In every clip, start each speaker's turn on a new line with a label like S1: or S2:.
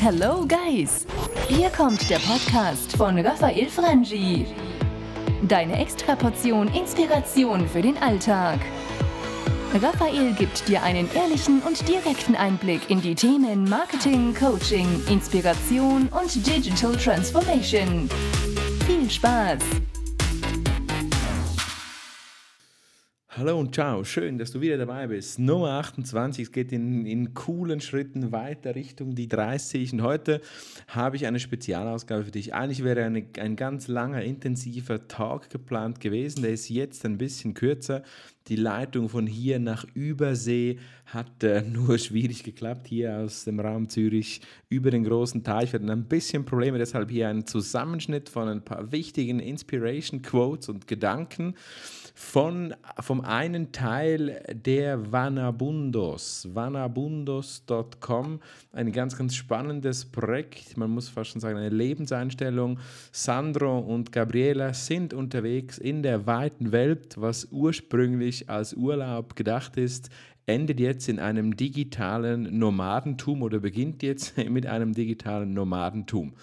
S1: Hello Guys! Hier kommt der Podcast von Raphael Frangi. Deine Extraportion Inspiration für den Alltag. Raphael gibt dir einen ehrlichen und direkten Einblick in die Themen Marketing, Coaching, Inspiration und Digital Transformation. Viel Spaß!
S2: Hallo und ciao, schön, dass du wieder dabei bist. Nummer 28, es geht in, in coolen Schritten weiter Richtung die 30 und heute habe ich eine Spezialausgabe für dich. Eigentlich wäre eine, ein ganz langer, intensiver Talk geplant gewesen, der ist jetzt ein bisschen kürzer. Die Leitung von hier nach Übersee hat äh, nur schwierig geklappt, hier aus dem Raum Zürich über den großen Teich. Wir hatten ein bisschen Probleme, deshalb hier ein Zusammenschnitt von ein paar wichtigen Inspiration Quotes und Gedanken von, vom einen Teil der Vanabundos, vanabundos.com, ein ganz, ganz spannendes Projekt, man muss fast schon sagen, eine Lebenseinstellung. Sandro und Gabriela sind unterwegs in der weiten Welt, was ursprünglich als Urlaub gedacht ist, endet jetzt in einem digitalen Nomadentum oder beginnt jetzt mit einem digitalen Nomadentum.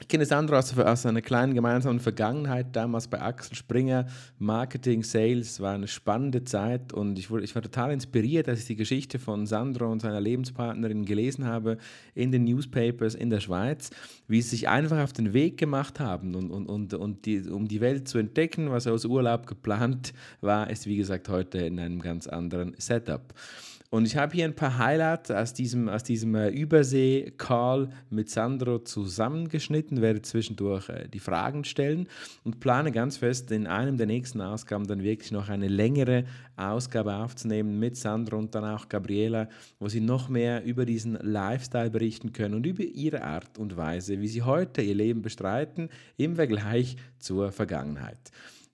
S2: Ich kenne Sandro aus, aus einer kleinen gemeinsamen Vergangenheit, damals bei Axel Springer, Marketing, Sales, war eine spannende Zeit und ich, wurde, ich war total inspiriert, als ich die Geschichte von Sandro und seiner Lebenspartnerin gelesen habe in den Newspapers in der Schweiz, wie sie sich einfach auf den Weg gemacht haben und, und, und, und die, um die Welt zu entdecken, was aus Urlaub geplant war, ist wie gesagt heute in einem ganz anderen Setup. Und ich habe hier ein paar Highlights aus diesem, aus diesem äh, Übersee-Call mit Sandro zusammengeschnitten, werde zwischendurch äh, die Fragen stellen und plane ganz fest, in einem der nächsten Ausgaben dann wirklich noch eine längere Ausgabe aufzunehmen mit Sandro und dann auch Gabriela, wo sie noch mehr über diesen Lifestyle berichten können und über ihre Art und Weise, wie sie heute ihr Leben bestreiten im Vergleich zur Vergangenheit.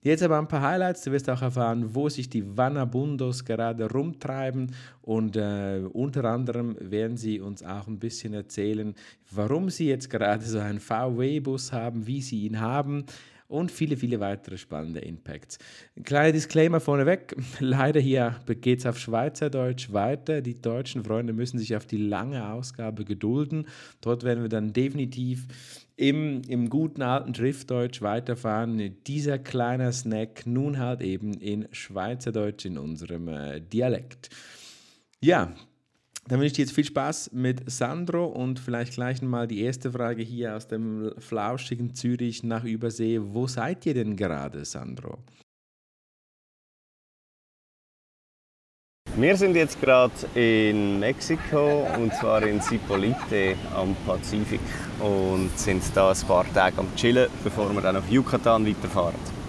S2: Jetzt aber ein paar Highlights. Du wirst auch erfahren, wo sich die Vanabundos gerade rumtreiben. Und äh, unter anderem werden sie uns auch ein bisschen erzählen, warum sie jetzt gerade so einen VW-Bus haben, wie sie ihn haben und viele, viele weitere spannende Impacts. Ein kleiner Disclaimer vorneweg. Leider hier geht es auf Schweizerdeutsch weiter. Die deutschen Freunde müssen sich auf die lange Ausgabe gedulden. Dort werden wir dann definitiv im, im guten alten Driftdeutsch weiterfahren. Dieser kleine Snack nun halt eben in Schweizerdeutsch in unserem äh, Dialekt. Ja, dann wünsche ich dir jetzt viel Spaß mit Sandro und vielleicht gleich mal die erste Frage hier aus dem flauschigen Zürich nach Übersee. Wo seid ihr denn gerade, Sandro?
S3: Wir sind jetzt gerade in Mexiko und zwar in Zipolite am Pazifik und sind da ein paar Tage am Chillen, bevor wir dann auf Yucatan weiterfahren.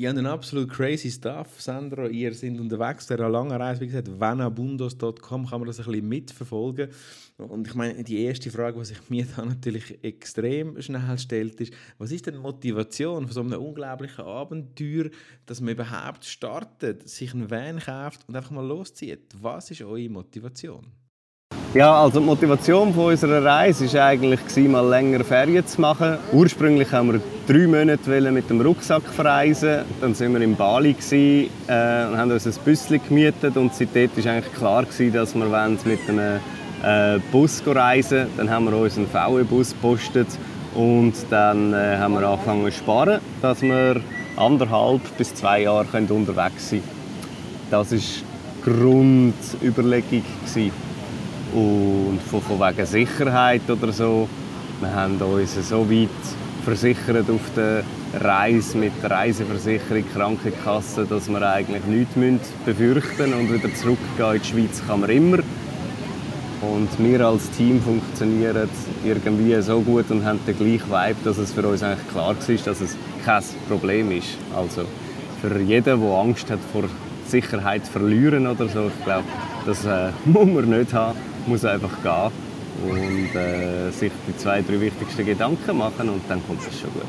S2: Ja, ein absolut crazy Stuff, Sandro. Ihr seid unterwegs für eine lange Reise. Wie gesagt, vanabundos.com kann man das ein bisschen mitverfolgen. Und ich meine, die erste Frage, die sich mir da natürlich extrem schnell stellt, ist, was ist denn die Motivation von so einem unglaublichen Abenteuer, dass man überhaupt startet, sich einen Van kauft und einfach mal loszieht? Was ist eure Motivation?
S3: Ja, also die Motivation von unserer Reise war eigentlich, mal länger Ferien zu machen. Ursprünglich haben wir drei Monate mit dem Rucksack verreisen. Dann waren wir in Bali äh, und haben uns ein Büsschen gemietet. Und seitdem war eigentlich klar, dass wir mit einem äh, Bus reisen Dann haben wir uns einen VW-Bus gepostet und dann äh, haben wir angefangen zu sparen, dass wir anderthalb bis zwei Jahre unterwegs sein können. Das war die Grundüberlegung. Und von, von wegen Sicherheit oder so, wir haben uns so weit versichert auf der Reise mit der Reiseversicherung, Krankenkasse, dass wir eigentlich nichts befürchten müssen. Und wieder zurückgehen in die Schweiz kann man immer. Und wir als Team funktionieren irgendwie so gut und haben den gleichen Vibe, dass es für uns eigentlich klar war, dass es kein Problem ist. Also für jeden, der Angst hat vor Sicherheit zu verlieren oder so, ich glaube, das äh, muss man nicht haben muss einfach gehen und äh, sich die zwei, drei wichtigsten Gedanken machen und dann kommt es schon gut.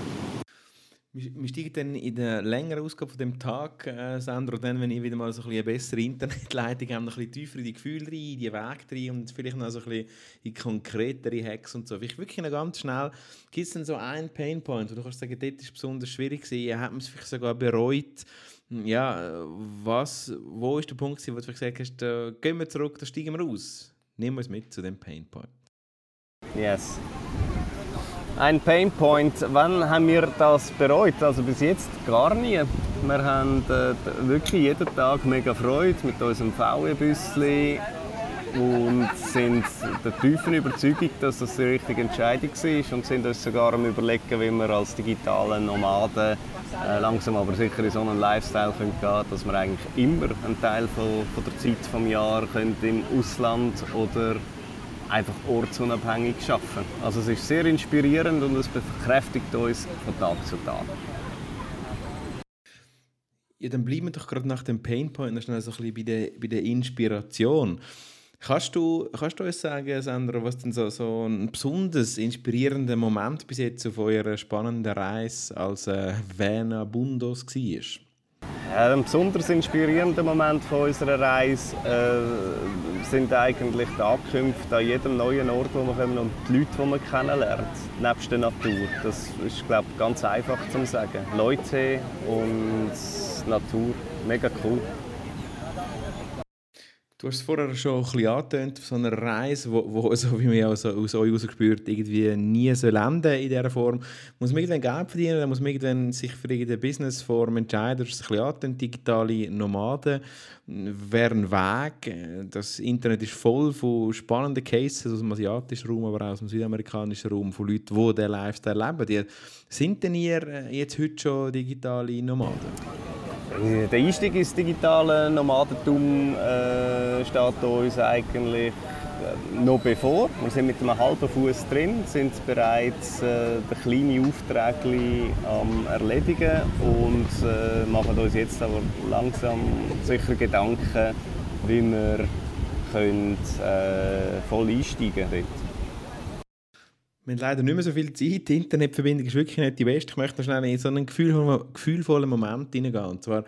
S2: Wir steigen dann in der längeren Ausgabe von dem Tag, äh, Sandro, dann, wenn ich wieder mal so ein eine bessere Internetleitung habe, noch ein bisschen tiefer in die Gefühle rein, in die Wege rein und vielleicht noch so ein bisschen in konkretere Hacks und so. Ich wirklich noch ganz schnell, gibt es denn so einen Painpoint, wo du kannst sagen, dort ist besonders schwierig gewesen, hat man es vielleicht sogar bereut, ja, was, wo ist der Punkt, wo du gesagt hast, da gehen wir zurück, da steigen wir aus? Nimm uns mit zu dem Painpoint.
S3: Yes. Ein Painpoint, wann haben wir das bereut? Also bis jetzt gar nie. Wir haben äh, wirklich jeden Tag mega Freude mit unserem VW-Büsschen und sind der tiefen Überzeugung, dass das die richtige Entscheidung war und sind uns sogar am überlegen, wie wir als digitale Nomaden äh, langsam aber sicher in so einen Lifestyle können gehen dass wir eigentlich immer einen Teil von, von der Zeit des Jahres im Ausland oder einfach ortsunabhängig arbeiten Also es ist sehr inspirierend und es bekräftigt uns von Tag zu Tag.
S2: Ja, dann bleiben wir doch gerade nach dem Painpoint noch schnell so ein bisschen bei der, bei der Inspiration. Kannst du, kannst du uns sagen, Sandra, was denn so, so ein besonders inspirierender Moment bis jetzt auf eurer spannenden Reise als äh, Vena Bundos war?
S3: Ein besonders inspirierender Moment von unserer Reise äh, sind eigentlich die Ankünfte an jedem neuen Ort, wo wir kommen und die Leute, die man kennenlernt, nebst der Natur. Das ist, glaube ich, ganz einfach zu sagen. Leute und Natur, mega cool.
S2: Du hast es vorher schon ein bisschen angetönt, so eine Reise, wo, wo so wie man also aus euch herausgespürt, irgendwie nie so landen in dieser Form. Muss man irgendwann Geld verdienen, dann muss man irgendwann sich für irgendeine Businessform entscheiden. Du hast es ein bisschen angetönt, digitale Nomaden wäre ein Weg. Das Internet ist voll von spannenden Cases aus dem asiatischen Raum, aber auch aus dem südamerikanischen Raum, von Leuten, die diesen Lifestyle leben. Die, sind denn ihr jetzt heute schon digitale Nomaden?
S3: Äh, der Einstieg ins digitale Nomadentum äh, steht uns eigentlich äh, noch bevor. Wir sind mit einem halben Fuß drin, sind bereits äh, kleine Aufträge am erledigen und äh, machen uns jetzt aber langsam sicher Gedanken, wie wir können, äh, voll einsteigen können.
S2: Wir haben leider nicht mehr so viel Zeit. Die Internetverbindung ist wirklich nicht die beste. Ich möchte noch schnell in so einen gefühlvollen Moment hineingehen. Und zwar,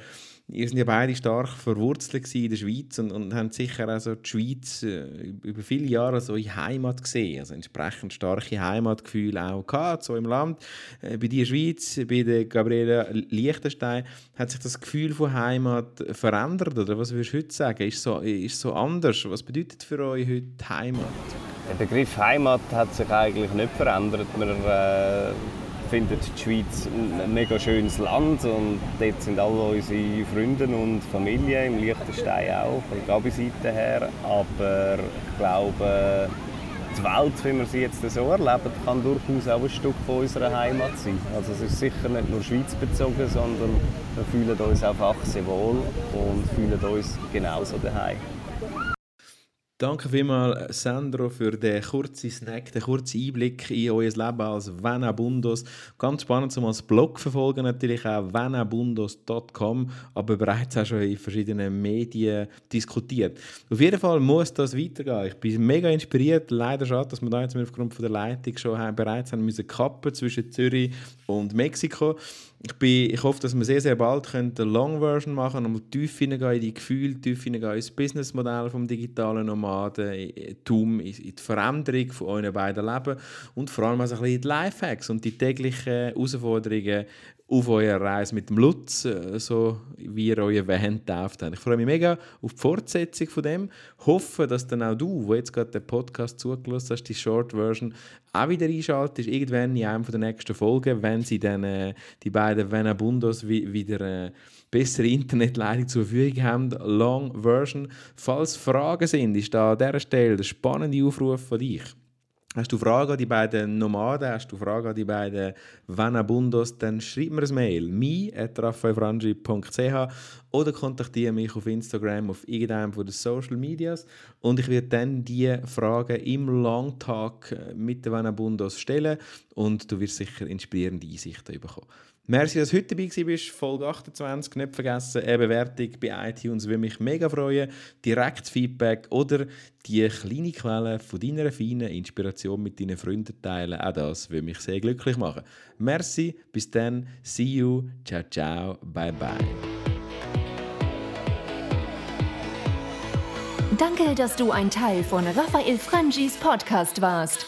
S2: ihr sind ja beide stark verwurzelt in der Schweiz und, und haben sicher auch die Schweiz äh, über viele Jahre so in Heimat gesehen. Also entsprechend starke Heimatgefühle auch gehabt, so im Land. Äh, bei der Schweiz, bei der Gabriela Liechtenstein, hat sich das Gefühl von Heimat verändert? Oder was würdest du heute sagen? Ist so, ist so anders? Was bedeutet für euch heute Heimat?
S3: Der Begriff Heimat hat sich eigentlich nicht verändert. Wir äh, finden die Schweiz ein mega schönes Land und dort sind alle unsere Freunde und Familie, im Liechtenstein auch, von der Gabi-Seite her. Aber ich glaube, die Welt, wie wir sie jetzt so erleben, kann durchaus auch ein Stück von unserer Heimat sein. Also es ist sicher nicht nur schweizbezogen, sondern wir fühlen uns auch achse wohl und fühlen uns genauso daheim.
S2: Danke vielmals, Sandro, für den kurzen Snack, den kurzen Einblick in euer Leben als Venabundos. Ganz spannend, um als Blog verfolgen natürlich auch venabundos.com, aber bereits auch schon in verschiedenen Medien diskutiert. Auf jeden Fall muss das weitergehen. Ich bin mega inspiriert. Leider schade, dass wir da jetzt aufgrund von der Leitung schon bereits haben müssen kappen zwischen Zürich und Mexiko ich, bin, ich hoffe, dass wir sehr, sehr bald eine Long-Version machen können, um tief hineingehen in die Gefühle, tief hineingehen ins Businessmodell des digitalen Nomadentum, in die Veränderung von euren beiden Leben und vor allem also ein bisschen die Lifehacks und die täglichen Herausforderungen auf eurer Reise mit dem Lutz, äh, so wie ihr euer Van tauft. Ich freue mich mega auf die Fortsetzung von dem. Hoffe, dass dann auch du, wo jetzt gerade den Podcast zugelassen hast, die Short Version, auch wieder einschaltest, irgendwann in einem der nächsten Folgen, wenn sie dann äh, die beiden Venabundos wieder äh, bessere Internetleitung zur Verfügung haben. Long Version. Falls Fragen sind, ist da an dieser Stelle der spannende Aufruf von dich. Hast du Fragen an die beiden Nomaden, hast du Fragen an die beiden Vanabundos, dann schreib mir ein Mail, mi.raffaelfrangi.ch oder kontaktiere mich auf Instagram, auf irgendeinem von den Social Medias. Und ich werde dann die Fragen im Longtalk äh, mit den Vanabundos stellen. Und du wirst sicher inspirierende Einsichten bekommen. Merci, dass du heute dabei warst. Folge 28. Nicht vergessen, eine Bewertung bei iTunes würde mich mega freuen. Direkt Feedback oder die kleine Quelle von deiner feinen Inspiration mit deinen Freunden teilen. Auch das würde mich sehr glücklich machen. Merci, bis dann. See you. Ciao, ciao. Bye, bye.
S1: Danke, dass du ein Teil von Raphael Frangis Podcast warst.